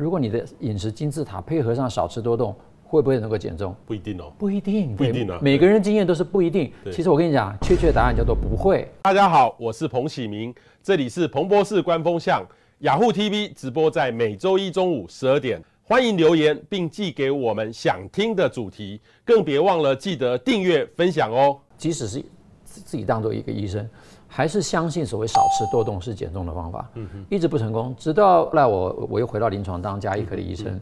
如果你的饮食金字塔配合上少吃多动，会不会能够减重？不一定哦，不一定，不一定啊。每个人经验都是不一定。其实我跟你讲，确切答案叫做不会。大家好，我是彭启明，这里是彭博士观风向雅虎 TV 直播，在每周一中午十二点，欢迎留言并寄给我们想听的主题，更别忘了记得订阅分享哦。即使是自己当做一个医生，还是相信所谓少吃多动是减重的方法，嗯，一直不成功，直到后来我我又回到临床当加医科的医生。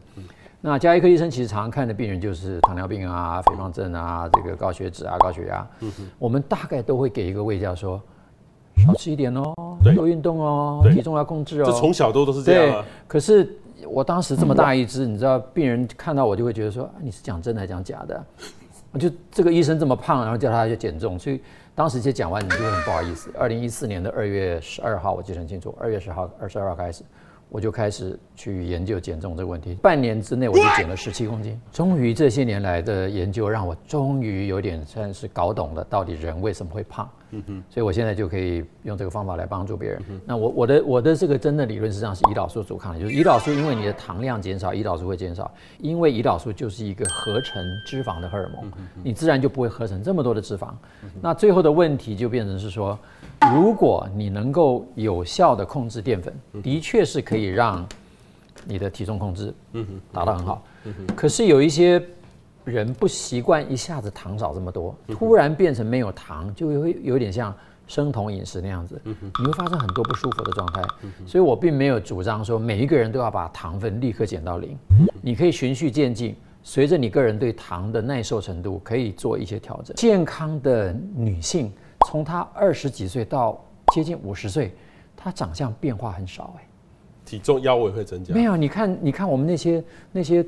那加医科医生其实常常看的病人就是糖尿病啊、肥胖症啊、这个高血脂啊、高血压。嗯，我们大概都会给一个位教说，少吃一点哦，多运动哦，体重要控制哦。这从小都都是这样啊。可是我当时这么大一只，你知道，病人看到我就会觉得说，你是讲真的还是讲假的？我就这个医生这么胖，然后叫他去减重，所以当时其实讲完，你就会很不好意思。二零一四年的二月十二号，我记得很清楚，二月十号、二十二号开始。我就开始去研究减重这个问题，半年之内我就减了十七公斤。终于这些年来的研究让我终于有点算是搞懂了，到底人为什么会胖。嗯哼，所以我现在就可以用这个方法来帮助别人。那我我的我的这个真的理论实际上是胰岛素阻抗的，就是胰岛素因为你的糖量减少，胰岛素会减少，因为胰岛素就是一个合成脂肪的荷尔蒙，你自然就不会合成这么多的脂肪。那最后的问题就变成是说，如果你能够有效的控制淀粉，的确是可以让你的体重控制达到很好。可是有一些。人不习惯一下子糖少这么多，突然变成没有糖，就会有点像生酮饮食那样子，你会发生很多不舒服的状态。所以我并没有主张说每一个人都要把糖分立刻减到零，你可以循序渐进，随着你个人对糖的耐受程度可以做一些调整。健康的女性从她二十几岁到接近五十岁，她长相变化很少哎，体重腰围会增加？没有，你看，你看我们那些那些。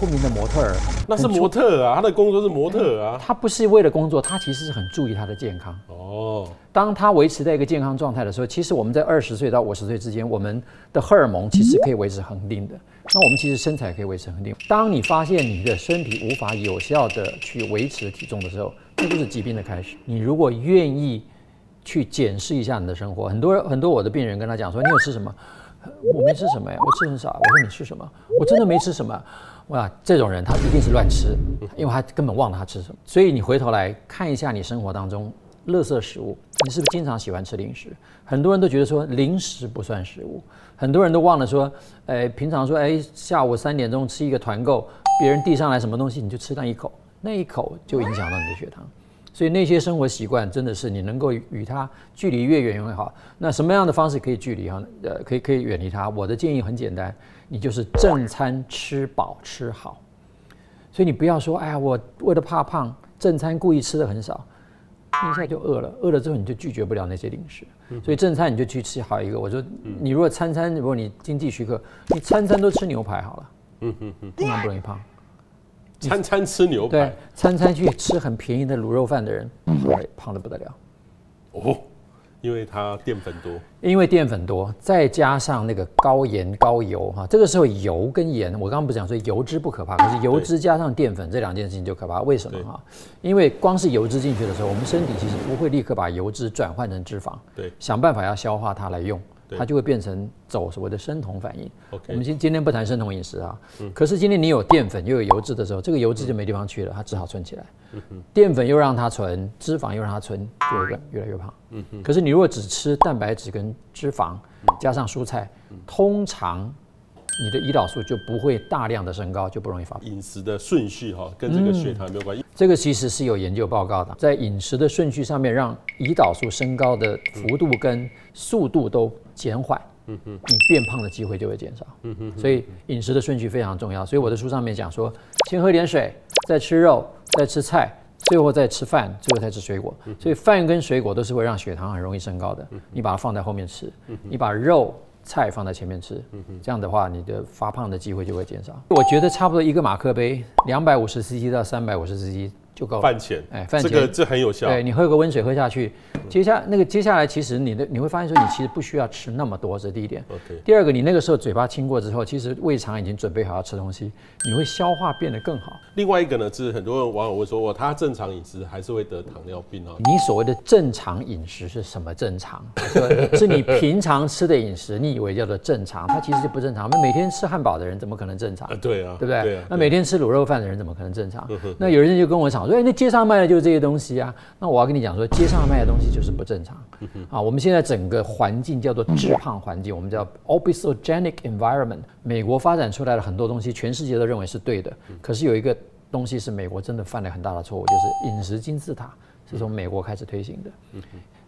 很出名的模特儿，那是模特啊，他的工作是模特啊。他不是为了工作，他其实是很注意他的健康。哦，当他维持在一个健康状态的时候，其实我们在二十岁到五十岁之间，我们的荷尔蒙其实可以维持恒定的。那我们其实身材可以维持恒定。当你发现你的身体无法有效的去维持体重的时候，这就是疾病的开始。你如果愿意去检视一下你的生活，很多很多我的病人跟他讲说，你有吃什么？我没吃什么呀，我吃很少。我说你吃什么？我真的没吃什么。哇，这种人他一定是乱吃，因为他根本忘了他吃什么。所以你回头来看一下你生活当中垃圾食物，你是不是经常喜欢吃零食？很多人都觉得说零食不算食物，很多人都忘了说，哎，平常说哎下午三点钟吃一个团购，别人递上来什么东西你就吃上一口，那一口就影响到你的血糖。所以那些生活习惯真的是你能够与它距离越远越好。那什么样的方式可以距离哈？呃，可以可以远离它。我的建议很简单，你就是正餐吃饱吃好。所以你不要说，哎呀，我为了怕胖，正餐故意吃的很少，你一下就饿了，饿了之后你就拒绝不了那些零食。所以正餐你就去吃好一个。我说，你如果餐餐如果你经济许可，你餐餐都吃牛排好了，嗯嗯嗯，通常不容易胖。餐餐吃牛排，对，餐餐去吃很便宜的卤肉饭的人，会胖的不得了。哦，因为它淀粉多，因为淀粉多，再加上那个高盐高油哈，这个时候油跟盐，我刚刚不是讲说油脂不可怕，可是油脂加上淀粉这两件事情就可怕。为什么哈？因为光是油脂进去的时候，我们身体其实不会立刻把油脂转换成脂肪，对，想办法要消化它来用。它就会变成走所谓的生酮反应。我们今今天不谈生酮饮食啊，嗯、可是今天你有淀粉又有油脂的时候，这个油脂就没地方去了，它只好存起来。淀粉又让它存，脂肪又让它存，就会越来越胖。可是你如果只吃蛋白质跟脂肪，加上蔬菜，嗯、通常。你的胰岛素就不会大量的升高，就不容易发胖。饮食的顺序哈，跟这个血糖没有关系。这个其实是有研究报告的，在饮食的顺序上面，让胰岛素升高的幅度跟速度都减缓，嗯哼，你变胖的机会就会减少。嗯哼，所以饮食的顺序非常重要。所以我的书上面讲说，先喝点水，再吃肉，再吃菜，最后再吃饭，最后再吃水果。所以饭跟水果都是会让血糖很容易升高的。你把它放在后面吃，你把肉。菜放在前面吃，这样的话，你的发胖的机会就会减少。我觉得差不多一个马克杯，两百五十 cc 到三百五十 cc 就够了。饭前，哎，饭前这个这很有效。对，你喝个温水喝下去，接下那个接下来其实你的你会发现说，你其实不需要吃那么多，这是第一点。OK。第二个，你那个时候嘴巴清过之后，其实胃肠已经准备好要吃东西，你会消化变得更好。另外一个呢，是很多人网友会说，我，他正常饮食还是会得糖尿病啊？你所谓的正常饮食是什么正常？是你平常吃的饮食，你以为叫做正常，它其实就不正常。那每天吃汉堡的人怎么可能正常？啊，对啊，对不对？对啊。那每天吃卤肉饭的人怎么可能正常？那有人就跟我讲所以，那街上卖的就是这些东西啊。那我要跟你讲说，街上卖的东西就是不正常。啊，我们现在整个环境叫做致胖环境，我们叫 obesogenic environment。美国发展出来的很多东西，全世界都认为是对的。可是有一个东西是美国真的犯了很大的错误，就是饮食金字塔是从美国开始推行的。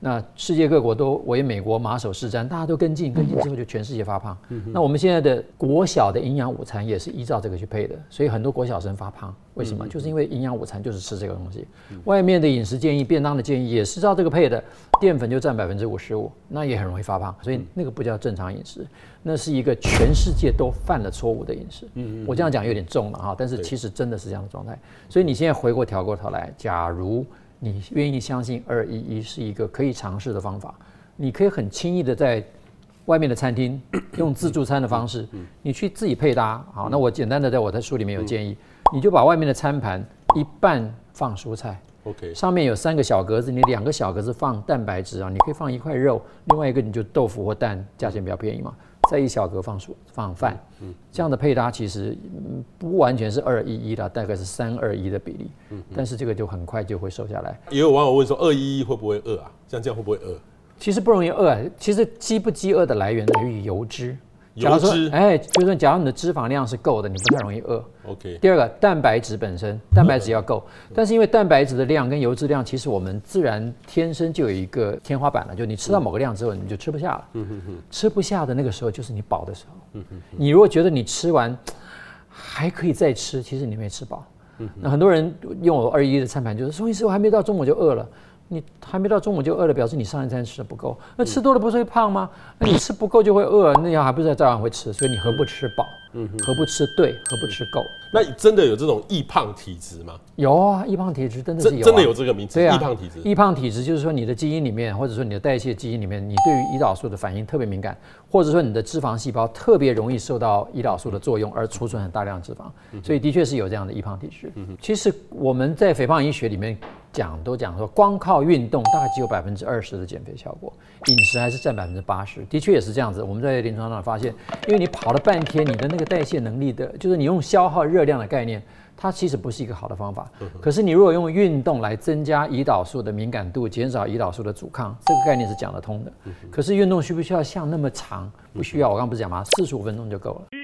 那世界各国都为美国马首是瞻，大家都跟进，跟进之后就全世界发胖。那我们现在的国小的营养午餐也是依照这个去配的，所以很多国小生发胖，为什么？就是因为营养午餐就是吃这个东西。外面的饮食建议、便当的建议也是照这个配的，淀粉就占百分之五十五，那也很容易发胖。所以那个不叫正常饮食，那是一个全世界都犯了错误的饮食。我这样讲有点重了哈，但是其实真的是这样的状态。所以你现在回过调过头来，假如。你愿意相信二一一是一个可以尝试的方法？你可以很轻易的在外面的餐厅 用自助餐的方式，你去自己配搭。好，那我简单的在我的书里面有建议，你就把外面的餐盘一半放蔬菜，OK，上面有三个小格子，你两个小格子放蛋白质啊，你可以放一块肉，另外一个你就豆腐或蛋，价钱比较便宜嘛。再一小格放蔬放饭，这样的配搭其实不完全是二一一的，大概是三二一的比例，但是这个就很快就会瘦下来。也有网友问说，二一一会不会饿啊？像这样会不会饿？其实不容易饿，其实饥不饥饿的来源在于油脂。油脂，哎，就是说，假如你的脂肪量是够的，你不太容易饿。OK。第二个，蛋白质本身，蛋白质要够，但是因为蛋白质的量跟油脂量，其实我们自然天生就有一个天花板了，就你吃到某个量之后，你就吃不下了。嗯哼哼。吃不下的那个时候，就是你饱的时候。嗯哼。你如果觉得你吃完还可以再吃，其实你没吃饱。嗯。那很多人用我二一一的餐盘，就是说，医师，我还没到中午就饿了。你还没到中午就饿了，表示你上一餐吃的不够。那吃多了不是会胖吗？那你吃不够就会饿，那样还不是照样会吃？所以你何不吃饱？嗯，何不吃对？何不吃够？那真的有这种易胖体质吗？有啊，易胖体质真的是有、啊，真的有这个名字。对啊，易胖体质。易胖体质就是说你的基因里面，或者说你的代谢基因里面，你对于胰岛素的反应特别敏感，或者说你的脂肪细胞特别容易受到胰岛素的作用而储存很大量脂肪。所以的确是有这样的易胖体质。其实我们在肥胖医学里面。讲都讲说，光靠运动大概只有百分之二十的减肥效果，饮食还是占百分之八十。的确也是这样子。我们在临床上发现，因为你跑了半天，你的那个代谢能力的，就是你用消耗热量的概念，它其实不是一个好的方法。可是你如果用运动来增加胰岛素的敏感度，减少胰岛素的阻抗，这个概念是讲得通的。可是运动需不需要像那么长？不需要。我刚刚不是讲吗？四十五分钟就够了。